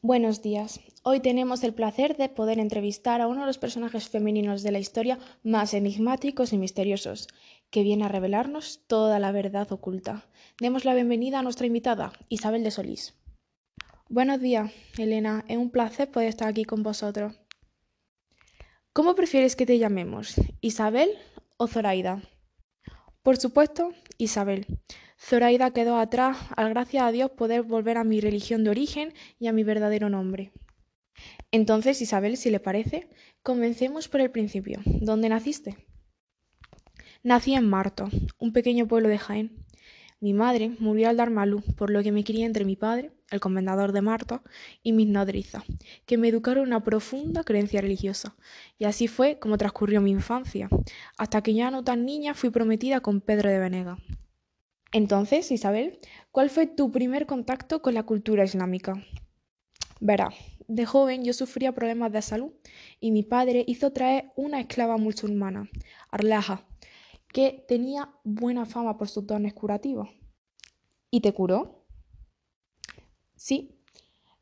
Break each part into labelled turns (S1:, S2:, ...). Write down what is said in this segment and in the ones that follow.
S1: Buenos días. Hoy tenemos el placer de poder entrevistar a uno de los personajes femeninos de la historia más enigmáticos y misteriosos, que viene a revelarnos toda la verdad oculta. Demos la bienvenida a nuestra invitada, Isabel de Solís. Buenos días, Elena. Es un placer poder estar aquí con vosotros. ¿Cómo prefieres que te llamemos? ¿Isabel o Zoraida? Por supuesto, Isabel. Zoraida quedó atrás al gracias a Dios poder volver a mi religión de origen y a mi verdadero nombre. Entonces, Isabel, si le parece, comencemos por el principio. ¿Dónde naciste? Nací en Marto, un pequeño pueblo de Jaén. Mi madre murió al dar malú, por lo que me crié entre mi padre, el comendador de Marto, y mis nodrizas, que me educaron una profunda creencia religiosa. Y así fue como transcurrió mi infancia, hasta que ya no tan niña fui prometida con Pedro de Venega. Entonces, Isabel, ¿cuál fue tu primer contacto con la cultura islámica? Verá, de joven yo sufría problemas de salud y mi padre hizo traer una esclava musulmana, Arlaja, que tenía buena fama por sus dones curativos. ¿Y te curó? Sí,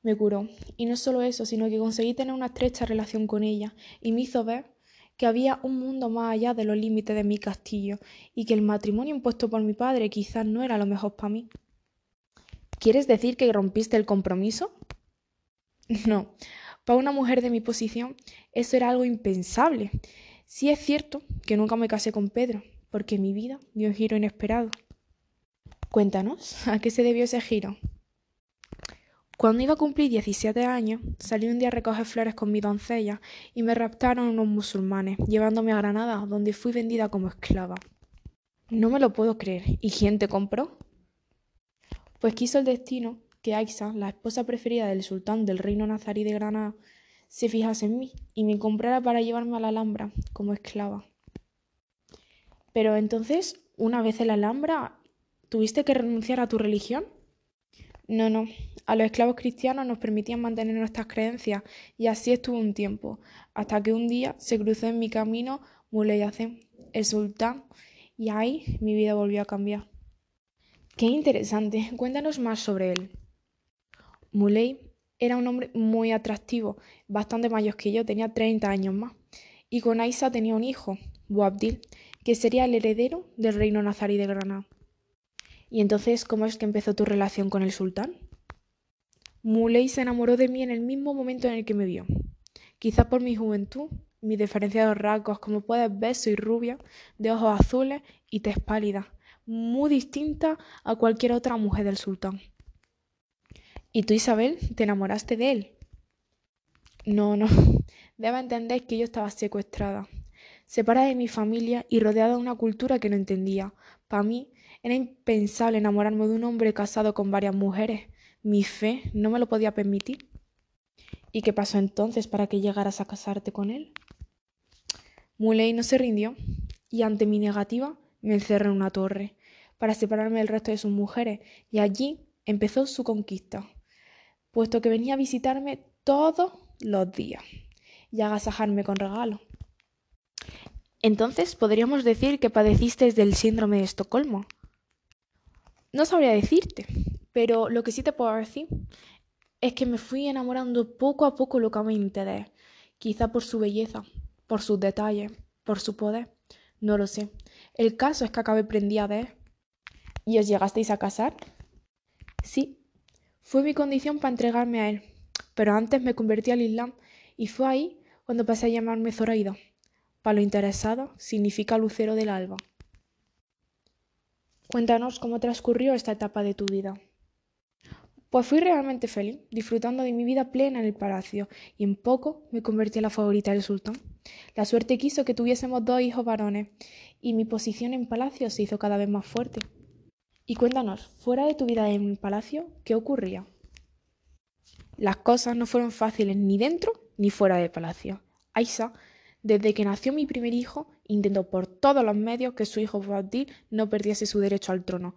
S1: me curó. Y no solo eso, sino que conseguí tener una estrecha relación con ella y me hizo ver que había un mundo más allá de los límites de mi castillo y que el matrimonio impuesto por mi padre quizás no era lo mejor para mí. ¿Quieres decir que rompiste el compromiso? No, para una mujer de mi posición eso era algo impensable. Sí es cierto que nunca me casé con Pedro, porque mi vida dio un giro inesperado. Cuéntanos, ¿a qué se debió ese giro? Cuando iba a cumplir 17 años, salí un día a recoger flores con mi doncella y me raptaron unos musulmanes, llevándome a Granada, donde fui vendida como esclava. No me lo puedo creer. ¿Y quién te compró? Pues quiso el destino que Aixa, la esposa preferida del sultán del reino nazarí de Granada, se fijase en mí y me comprara para llevarme a la Alhambra como esclava. Pero entonces, una vez en la Alhambra, ¿tuviste que renunciar a tu religión? No, no. A los esclavos cristianos nos permitían mantener nuestras creencias y así estuvo un tiempo, hasta que un día se cruzó en mi camino Muley Hacem, el sultán, y ahí mi vida volvió a cambiar. Qué interesante. Cuéntanos más sobre él. Muley era un hombre muy atractivo, bastante mayor que yo, tenía 30 años más. Y con Aisa tenía un hijo, Boabdil, que sería el heredero del reino nazarí de Granada. ¿Y entonces cómo es que empezó tu relación con el sultán? Muley se enamoró de mí en el mismo momento en el que me vio. Quizá por mi juventud, mis diferenciados rasgos, como puedes ver, soy rubia, de ojos azules y tez pálida, muy distinta a cualquier otra mujer del sultán. ¿Y tú, Isabel, te enamoraste de él? No, no. Debe entender que yo estaba secuestrada, separada de mi familia y rodeada de una cultura que no entendía. Para mí, era impensable enamorarme de un hombre casado con varias mujeres. Mi fe no me lo podía permitir. ¿Y qué pasó entonces para que llegaras a casarte con él? Muley no se rindió y ante mi negativa me encerré en una torre para separarme del resto de sus mujeres y allí empezó su conquista, puesto que venía a visitarme todos los días y agasajarme con regalos. Entonces podríamos decir que padeciste del síndrome de Estocolmo. No sabría decirte, pero lo que sí te puedo decir es que me fui enamorando poco a poco locamente de él, quizá por su belleza, por sus detalles, por su poder, no lo sé. El caso es que acabé prendida de él. ¿Y os llegasteis a casar? Sí, fue mi condición para entregarme a él, pero antes me convertí al Islam y fue ahí cuando pasé a llamarme Zoraida. Para lo interesado significa lucero del alba. Cuéntanos cómo transcurrió esta etapa de tu vida. Pues fui realmente feliz, disfrutando de mi vida plena en el palacio, y en poco me convertí en la favorita del sultán. La suerte quiso que tuviésemos dos hijos varones, y mi posición en palacio se hizo cada vez más fuerte. Y cuéntanos, fuera de tu vida en el palacio, ¿qué ocurría? Las cosas no fueron fáciles ni dentro ni fuera del palacio. Aisa desde que nació mi primer hijo, intentó por todos los medios que su hijo Boabdil no perdiese su derecho al trono,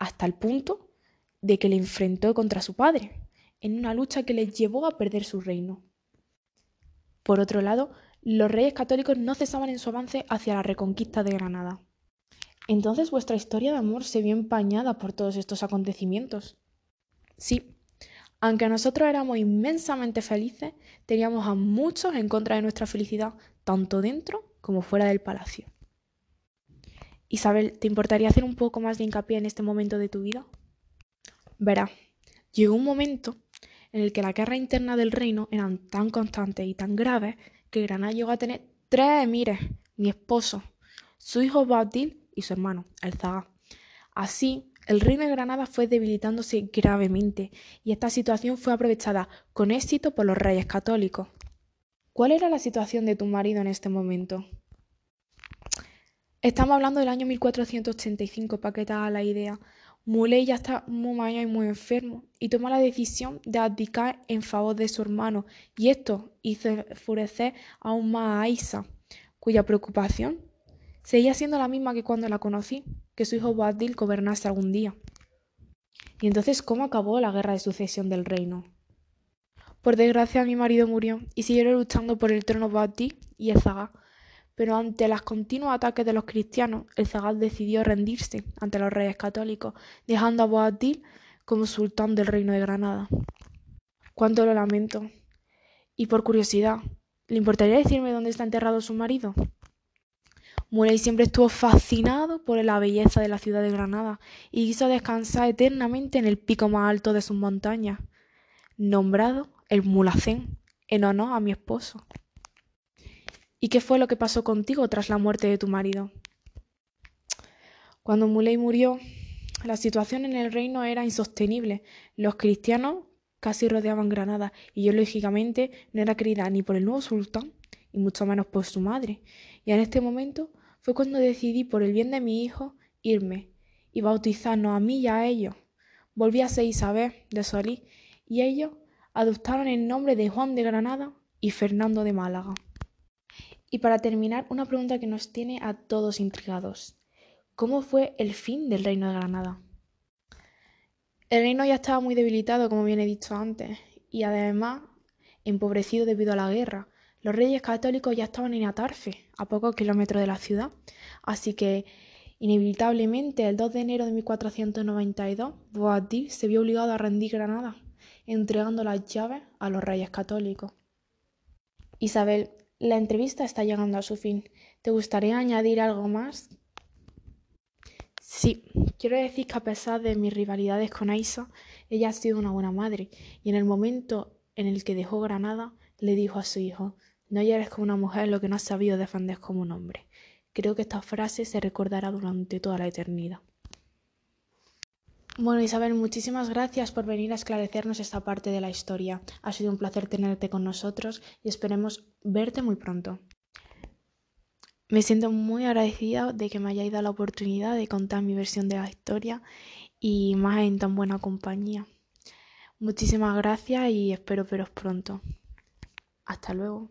S1: hasta el punto de que le enfrentó contra su padre, en una lucha que le llevó a perder su reino. Por otro lado, los reyes católicos no cesaban en su avance hacia la reconquista de Granada. Entonces vuestra historia de amor se vio empañada por todos estos acontecimientos. Sí, Aunque nosotros éramos inmensamente felices, teníamos a muchos en contra de nuestra felicidad, tanto dentro como fuera del palacio. Isabel, ¿te importaría hacer un poco más de hincapié en este momento de tu vida? Verá, llegó un momento en el que la guerra interna del reino eran tan constantes y tan graves que Granada llegó a tener tres emires, mi esposo, su hijo Badil y su hermano, el Zaga. Así, el reino de Granada fue debilitándose gravemente y esta situación fue aprovechada con éxito por los reyes católicos. ¿Cuál era la situación de tu marido en este momento? Estamos hablando del año 1485 para que te la idea. Muley ya está muy mayor y muy enfermo y toma la decisión de abdicar en favor de su hermano y esto hizo enfurecer aún más a Isa, cuya preocupación seguía siendo la misma que cuando la conocí, que su hijo Badil gobernase algún día. ¿Y entonces cómo acabó la guerra de sucesión del reino? Por desgracia mi marido murió y siguieron luchando por el trono Badil y el Zaga, pero ante los continuos ataques de los cristianos, el Zagal decidió rendirse ante los reyes católicos, dejando a Boabdil como sultán del reino de Granada. Cuánto lo lamento. Y por curiosidad, ¿le importaría decirme dónde está enterrado su marido? Muley siempre estuvo fascinado por la belleza de la ciudad de Granada y quiso descansar eternamente en el pico más alto de sus montañas, nombrado el Mulacén, en honor a mi esposo. ¿Y qué fue lo que pasó contigo tras la muerte de tu marido? Cuando Muley murió, la situación en el reino era insostenible. Los cristianos casi rodeaban Granada y yo lógicamente no era querida ni por el nuevo sultán y mucho menos por su madre. Y en este momento fue cuando decidí por el bien de mi hijo irme y bautizarnos a mí y a ellos. Volví a Isabel de Solís y ellos adoptaron el nombre de Juan de Granada y Fernando de Málaga. Y para terminar, una pregunta que nos tiene a todos intrigados. ¿Cómo fue el fin del reino de Granada? El reino ya estaba muy debilitado, como bien he dicho antes, y además empobrecido debido a la guerra. Los reyes católicos ya estaban en Atarfe, a pocos kilómetros de la ciudad, así que inevitablemente el 2 de enero de 1492 Boabdil se vio obligado a rendir Granada, entregando las llaves a los reyes católicos. Isabel la entrevista está llegando a su fin. ¿Te gustaría añadir algo más? Sí, quiero decir que a pesar de mis rivalidades con Aisa, ella ha sido una buena madre y en el momento en el que dejó Granada le dijo a su hijo, no eres como una mujer lo que no has sabido defender como un hombre. Creo que esta frase se recordará durante toda la eternidad. Bueno, Isabel, muchísimas gracias por venir a esclarecernos esta parte de la historia. Ha sido un placer tenerte con nosotros y esperemos verte muy pronto. Me siento muy agradecida de que me hayáis dado la oportunidad de contar mi versión de la historia y más en tan buena compañía. Muchísimas gracias y espero veros pronto. Hasta luego.